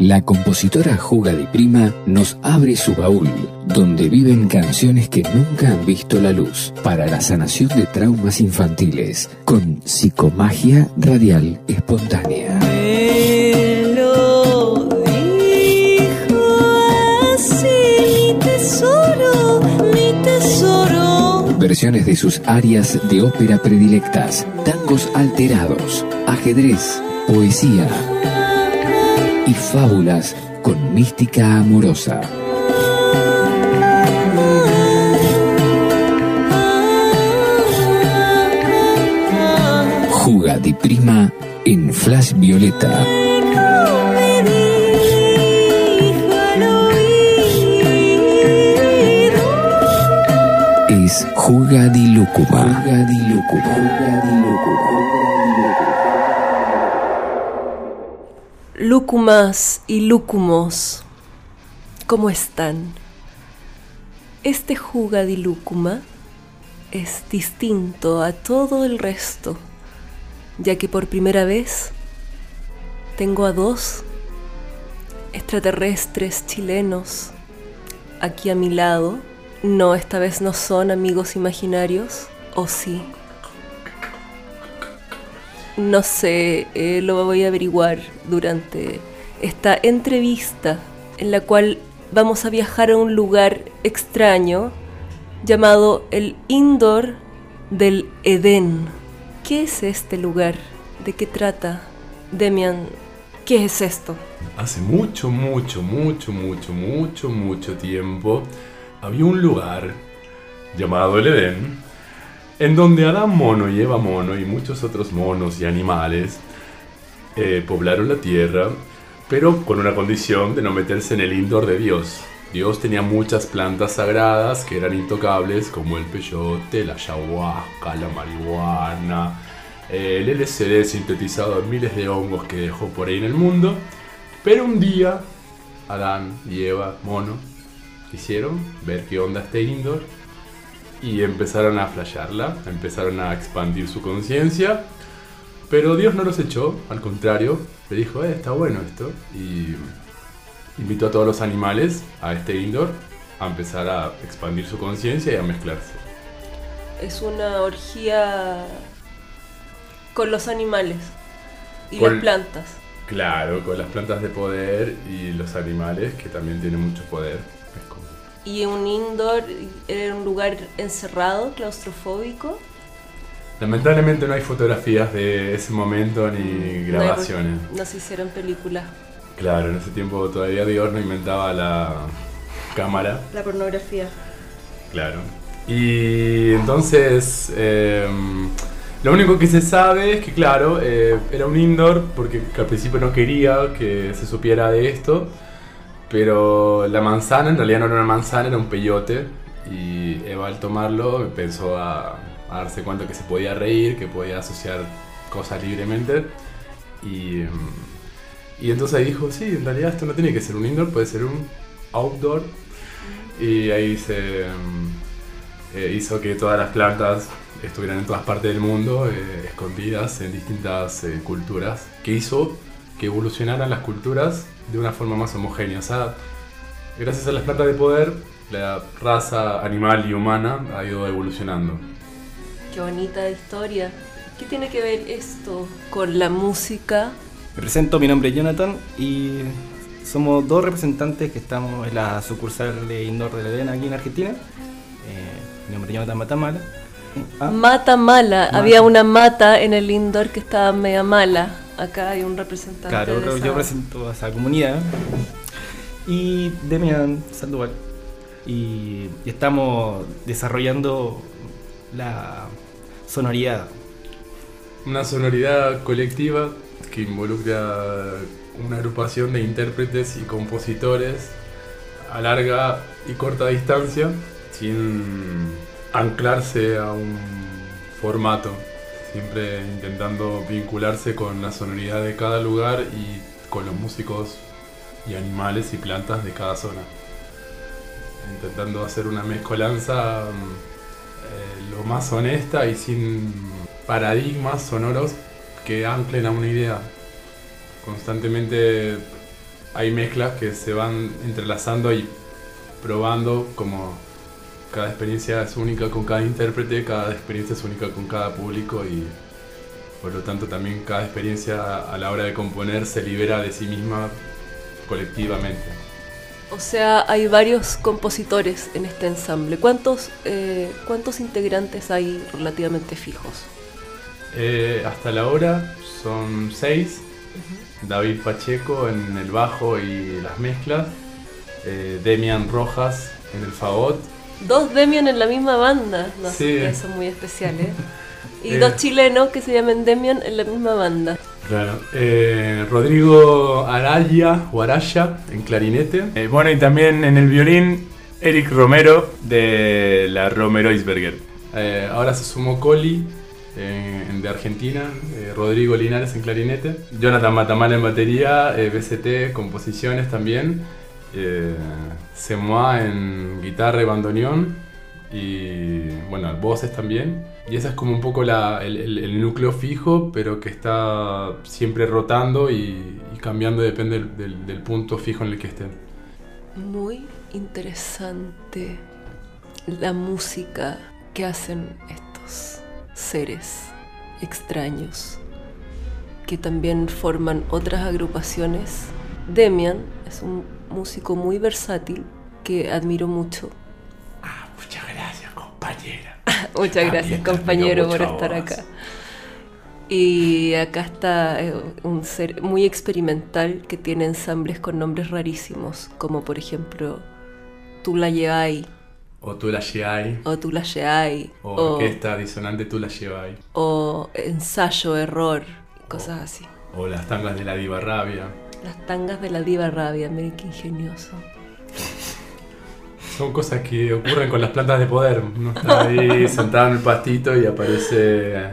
La compositora Juga Di Prima nos abre su baúl, donde viven canciones que nunca han visto la luz, para la sanación de traumas infantiles, con psicomagia radial espontánea. De sus áreas de ópera predilectas, tangos alterados, ajedrez, poesía y fábulas con mística amorosa. Juga di Prima en Flash Violeta. Di Lúcuma. Lúcumas y lúcumos, ¿cómo están? Este juga di lúcuma es distinto a todo el resto, ya que por primera vez tengo a dos extraterrestres chilenos aquí a mi lado. No, esta vez no son amigos imaginarios, o sí. No sé, eh, lo voy a averiguar durante esta entrevista en la cual vamos a viajar a un lugar extraño llamado el Indoor del Edén. ¿Qué es este lugar? ¿De qué trata? Demian, ¿qué es esto? Hace mucho, mucho, mucho, mucho, mucho, mucho tiempo había un lugar llamado el Edén en donde Adán Mono y Eva Mono y muchos otros monos y animales eh, poblaron la tierra, pero con una condición de no meterse en el indoor de Dios. Dios tenía muchas plantas sagradas que eran intocables, como el peyote, la ayahuasca, la marihuana, el LSD sintetizado en miles de hongos que dejó por ahí en el mundo. Pero un día, Adán y Eva, mono, quisieron ver qué onda este indoor y empezaron a flashearla, empezaron a expandir su conciencia. Pero Dios no los echó, al contrario, le dijo, eh, está bueno esto. Y invitó a todos los animales a este indoor a empezar a expandir su conciencia y a mezclarse. Es una orgía con los animales y Con- las plantas. Claro, con las plantas de poder y los animales que también tienen mucho poder. Y un indoor era un lugar encerrado, claustrofóbico. Lamentablemente no hay fotografías de ese momento ni grabaciones. No, se hicieron películas. Claro, en ese tiempo todavía Dios no inventaba la cámara. La pornografía. Claro. Y entonces, em, lo único que se sabe es que, claro, eh, era un indoor porque al principio no quería que se supiera de esto, pero la manzana en realidad no era una manzana, era un peyote. Y Eva al tomarlo pensó a, a darse cuenta que se podía reír, que podía asociar cosas libremente. Y, y entonces dijo, sí, en realidad esto no tiene que ser un indoor, puede ser un outdoor. Y ahí se eh, hizo que todas las plantas estuvieran en todas partes del mundo, eh, escondidas en distintas eh, culturas, que hizo que evolucionaran las culturas de una forma más homogénea. O sea, gracias a las plantas de poder, la raza animal y humana ha ido evolucionando. Qué bonita historia. ¿Qué tiene que ver esto con la música? Me presento, mi nombre es Jonathan y somos dos representantes que estamos en la sucursal de Indoor del Edén aquí en Argentina. Eh, mi nombre es Jonathan Matamala. Ah, Mata mala. Mata. Había una mata en el indoor que estaba media mala. Acá hay un representante. claro, de yo esa- presento a esa comunidad. Y Demian Sandoval. Y, y estamos desarrollando la sonoridad. una sonoridad colectiva que involucra una agrupación de intérpretes y compositores a larga y corta distancia sin anclarse a un formato, siempre intentando vincularse con la sonoridad de cada lugar y con los músicos y animales y plantas de cada zona. Intentando hacer una mezcolanza mm, eh, lo más honesta y sin paradigmas sonoros que anclen a una idea. Constantemente hay mezclas que se van entrelazando y probando como cada experiencia es única con cada intérprete, cada experiencia es única con cada público y por lo tanto también cada experiencia a la hora de componer se libera de sí misma colectivamente. O sea, hay varios compositores en este ensamble. ¿Cuántos, eh, ¿cuántos integrantes hay relativamente fijos? Eh, hasta la hora son seis. David Pacheco en el bajo y las mezclas. eh, Demian Rojas en el fagot. Dos Demian en la misma banda. No Sí. sé, son muy especiales. Y Eh. dos chilenos que se llaman Demian en la misma banda. Claro. Eh, Rodrigo Araya o Araya en clarinete. Eh, bueno, y también en el violín, Eric Romero de la Romero Isberger. Eh, ahora se sumó Coli de Argentina, eh, Rodrigo Linares en clarinete, Jonathan Matamala en batería, eh, BCT, composiciones también, eh, en guitarra y bandoneón y bueno, voces también. Y esa es como un poco la- el, el- el núcleo fijo, pero que está siempre rotando y, y cambiando depende del, del- del punto fijo en el que estén. Muy interesante la música que hacen estos seres extraños que también forman otras agrupaciones. Demian es un músico muy versátil que admiro mucho. Muchas gracias, compañera. Muchas También gracias compañero por estar acá. Y acá está eh, un ser muy experimental que tiene ensambles con nombres rarísimos, como por ejemplo Tula Yeai O tú la lleváis, o Tula Yeai o o, orquesta disonante tú la lleváis, o ensayo error, cosas así. o las tangas de la diva rabia. Las tangas de la diva rabia, miren qué ingenioso. Son cosas que ocurren con las plantas de poder. Uno está ahí sentado en el pastito y aparece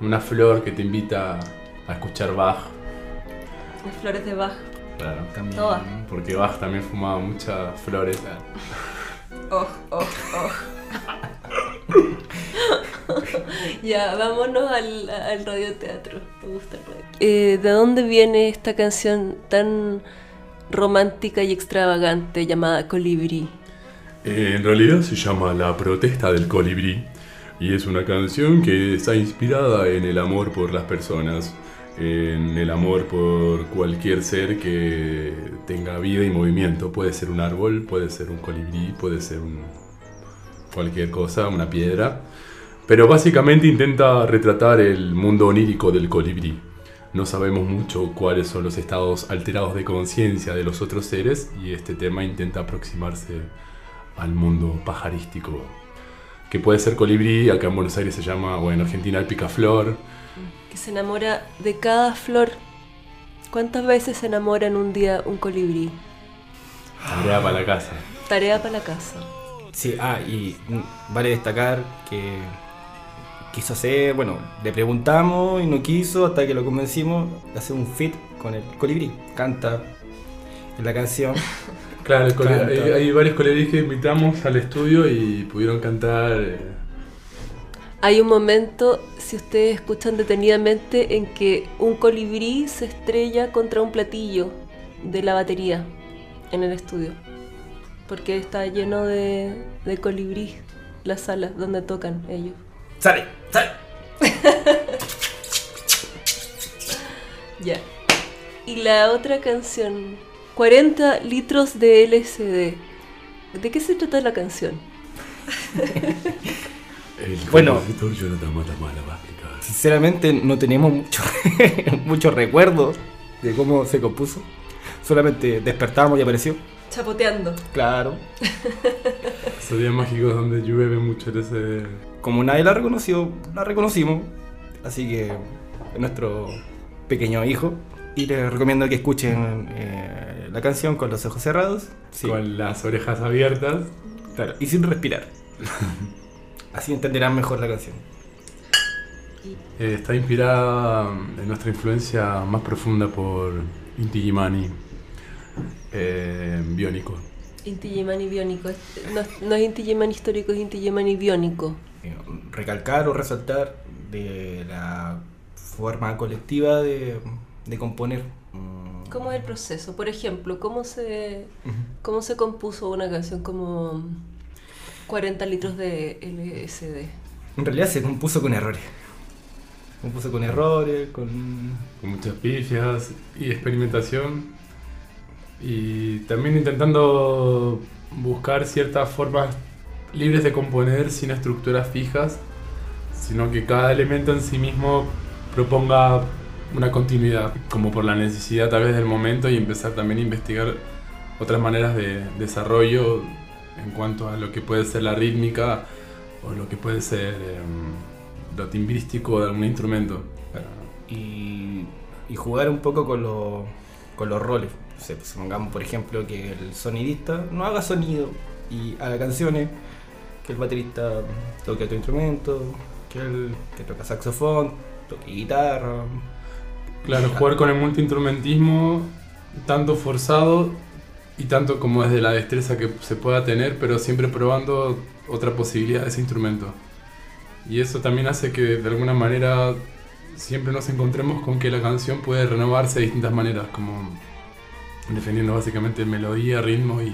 una flor que te invita a escuchar Bach. Las flores de Bach. Claro, También. Todas. porque Bach también fumaba muchas flores. Oh, oh, oh. ya, vámonos al, al radioteatro. Me gusta el radio. Eh, ¿De dónde viene esta canción tan romántica y extravagante llamada Colibrí? Eh, En realidad se llama La protesta del colibrí y es una canción que está inspirada en el amor por las personas, en el amor por cualquier ser que tenga vida y movimiento. Puede ser un árbol, puede ser un colibrí, puede ser un- cualquier cosa, una piedra. Pero básicamente intenta retratar el mundo onírico del colibrí. No sabemos mucho cuáles son los estados alterados de conciencia de los otros seres y este tema intenta aproximarse al mundo pajarístico. Que puede ser colibrí, acá en Buenos Aires se llama, o en Argentina el picaflor. Que se enamora de cada flor. ¿Cuántas veces se enamora en un día un colibrí? Tarea para la casa. Tarea para la casa. Sí, ah, y mm, vale destacar que quiso hacer, bueno, le preguntamos y no quiso hasta que lo convencimos de hacer un fit con el colibrí. Canta en la canción. Claro, Canta. hay varios colibríes que invitamos al estudio y pudieron cantar. eh, Hay un momento, si ustedes escuchan detenidamente, en que un colibrí se estrella contra un platillo de la batería en el estudio. Porque está lleno de, de colibrí la sala donde tocan ellos. ¡Sale! ¡Sale! Ya. Y la otra canción, 40 litros de LSD. ¿De qué se trata la canción? el Bueno. Sinceramente no tenemos mucho, muchos recuerdos de cómo se compuso. Solamente despertamos y apareció. Chapoteando. Claro. Esos días mágicos donde llueve mucho LSD. Como nadie la reconoció, la reconocimos. Así que nuestro pequeño hijo. Y les recomiendo que escuchen eh, la canción con los ojos cerrados. Sí, Con las orejas abiertas. claro, y sin respirar. Así entenderán mejor la canción. Eh, está inspirada en nuestra influencia más profunda por Inti Gimani, eh, biónico. Inti Gimani biónico. No, es- no es Inti Gimani histórico, es Inti Gimani biónico. Eh, recalcar o resaltar de la forma colectiva de, de componer. Mm, ¿Cómo es el proceso? Por ejemplo, ¿cómo se, cómo se compuso una canción como 40 litros de LSD? En realidad se compuso con errores. Compuso con errores, con... con muchas pifias y experimentación y también intentando buscar ciertas formas libres de componer sin estructuras fijas, sino que cada elemento en sí mismo proponga una continuidad, como por la necesidad tal vez del momento y empezar también a investigar otras maneras de desarrollo en cuanto a lo que puede ser la rítmica o lo que puede ser em, lo timbrístico de algún instrumento. y, jugar un poco con, los con los roles. Supongamos, por ejemplo, que el sonidista no haga sonido y haga canciones, que el baterista toque otro instrumento, que el que toca saxofón, toque guitarra. Claro, jugar con el multiinstrumentismo tanto forzado y tanto como desde la destreza que se pueda tener, pero siempre probando otra posibilidad de ese instrumento. Y eso también hace que de alguna manera siempre nos encontremos con que la canción puede renovarse de distintas maneras, como defendiendo básicamente melodía, ritmo y,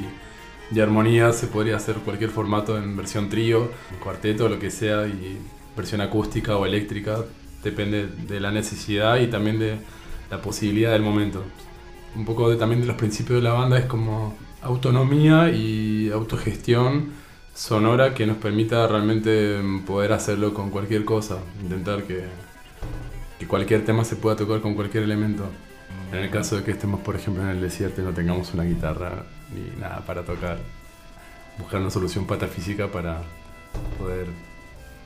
y armonía. Se podría hacer cualquier formato en versión trío, cuarteto, lo que sea, y versión acústica o eléctrica. Depende de la necesidad y también de la posibilidad del momento. Un poco de, también de los principios de la banda es como autonomía y autogestión sonora que nos permita realmente poder hacerlo con cualquier cosa. Intentar que, que cualquier tema se pueda tocar con cualquier elemento. En el caso de que estemos, por ejemplo, en el desierto y no tengamos una guitarra ni nada para tocar, buscar una solución patafísica para poder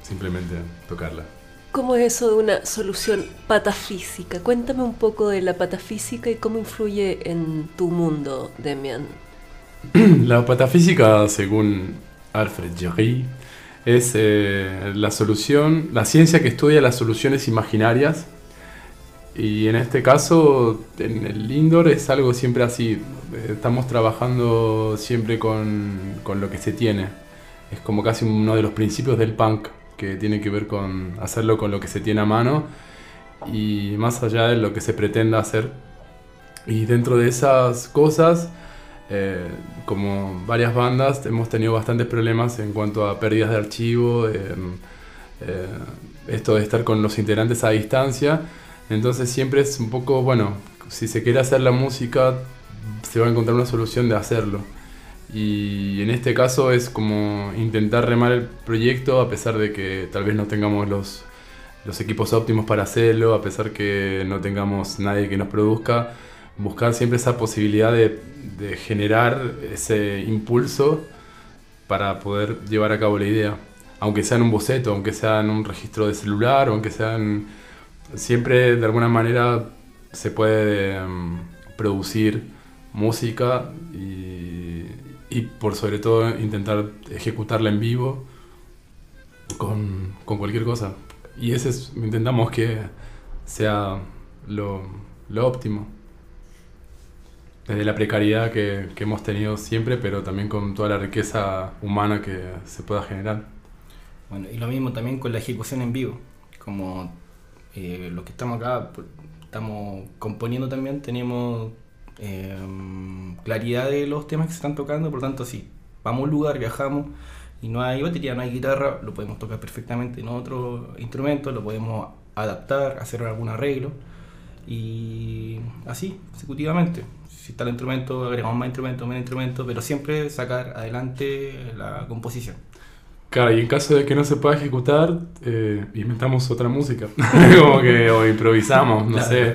simplemente tocarla. ¿Cómo es eso de una solución patafísica? Cuéntame un poco de la patafísica y cómo influye en tu mundo, Demian. La patafísica, según Alfred Jarry, es eh, la solución, la ciencia que estudia las soluciones imaginarias. Y en este caso, en el indoor es algo siempre así. Estamos trabajando siempre con, con lo que se tiene. Es como casi uno de los principios del punk, que tiene que ver con hacerlo con lo que se tiene a mano y más allá de lo que se pretenda hacer. Y dentro de esas cosas, eh, como varias bandas, hemos tenido bastantes problemas en cuanto a pérdidas de archivo, eh, eh, esto de estar con los integrantes a distancia. Entonces siempre es un poco, bueno, si se quiere hacer la música, se va a encontrar una solución de hacerlo. Y en este caso es como intentar remar el proyecto a pesar de que tal vez no tengamos los, los equipos óptimos para hacerlo, a pesar que no tengamos nadie que nos produzca, buscar siempre esa posibilidad de, de generar ese impulso para poder llevar a cabo la idea. Aunque sea en un boceto, aunque sea en un registro de celular, o aunque sea en... Siempre de alguna manera se puede em, producir música y, por sobre todo intentar ejecutarla en vivo con, con cualquier cosa. Y ese es, intentamos que sea lo, lo óptimo. Desde la precariedad que, que hemos tenido siempre, pero también con toda la riqueza humana que se pueda generar. Bueno, y lo mismo también con la ejecución en vivo. Como eh, los que estamos acá, por- estamos componiendo también, tenemos eh, claridad de los temas que se están tocando, por tanto, si vamos a un lugar, viajamos y no hay batería, no hay guitarra, lo podemos tocar perfectamente en otro instrumento, lo podemos adaptar, hacer algún arreglo y así, consecutivamente. Si está el instrumento, agregamos más instrumentos, menos instrumentos, pero siempre sacar adelante la composición. Claro, y en caso de que no se pueda ejecutar, eh, inventamos otra música. Como que, o improvisamos, no sé.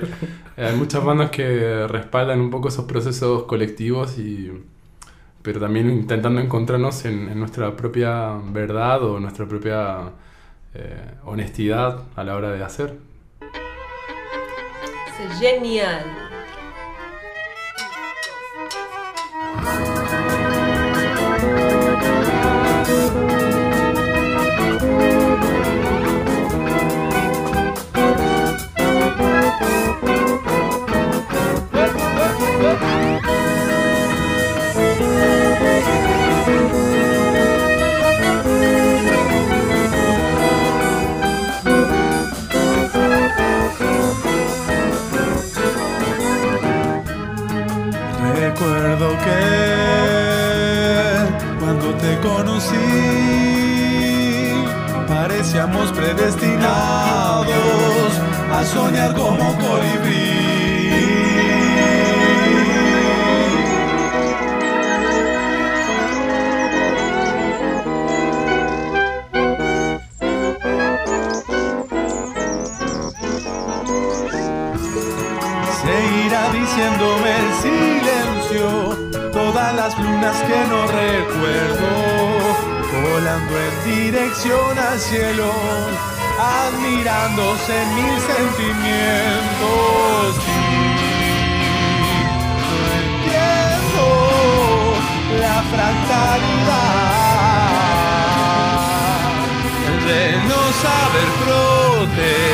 Hay muchas bandas que respaldan un poco esos procesos colectivos, y, pero también intentando encontrarnos en, en nuestra propia verdad o nuestra propia eh, honestidad a la hora de hacer. genial. Recuerdo que cuando te conocí parecíamos predestinados a soñar como colibrí. Diciéndome silencio todas las lunas que no recuerdo, volando en dirección al cielo, admirándose mil sentimientos. Y no entiendo la fractalidad de no saber protestar.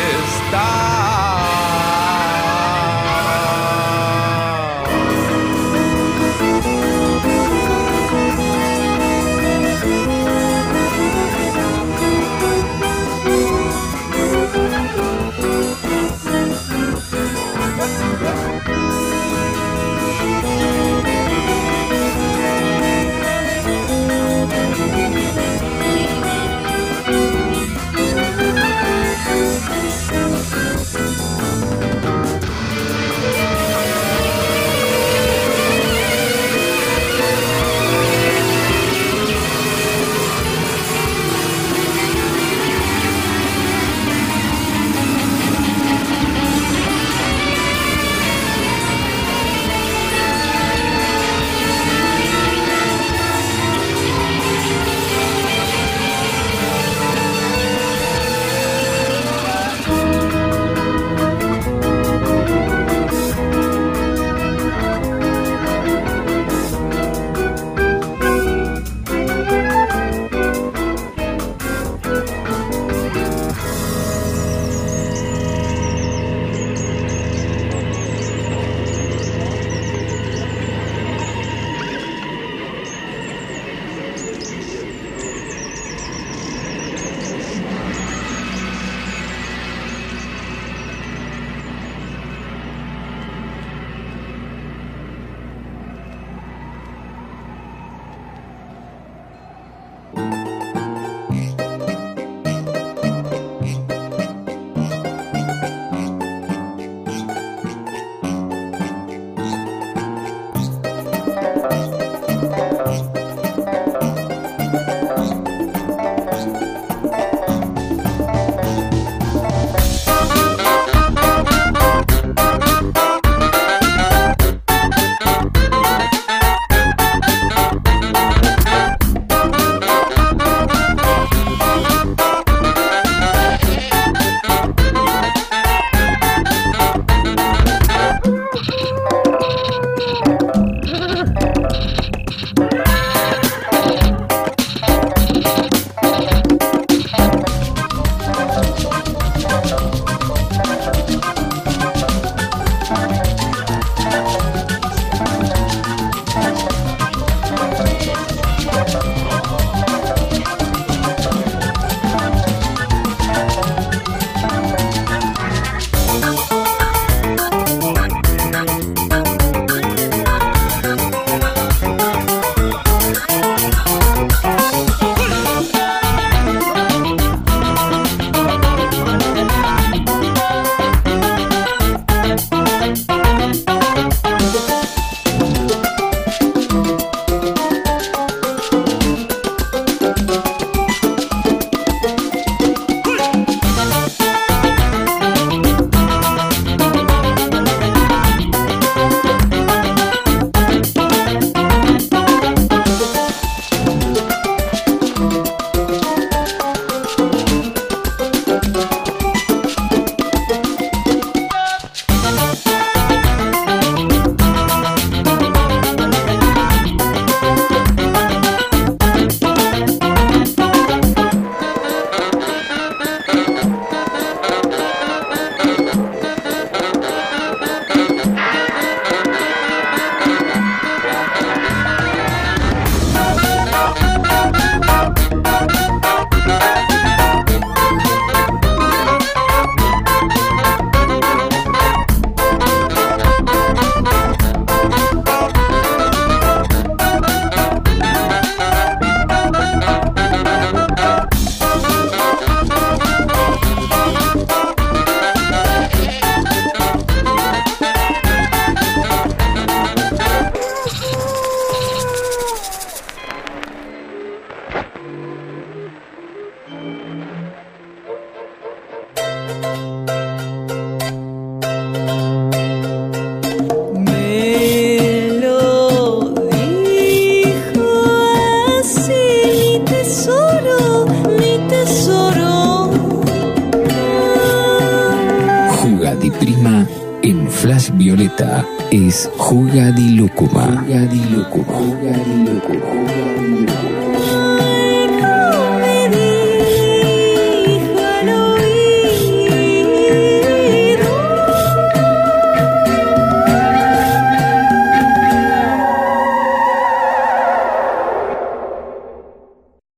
Es Juga di Lúcuma.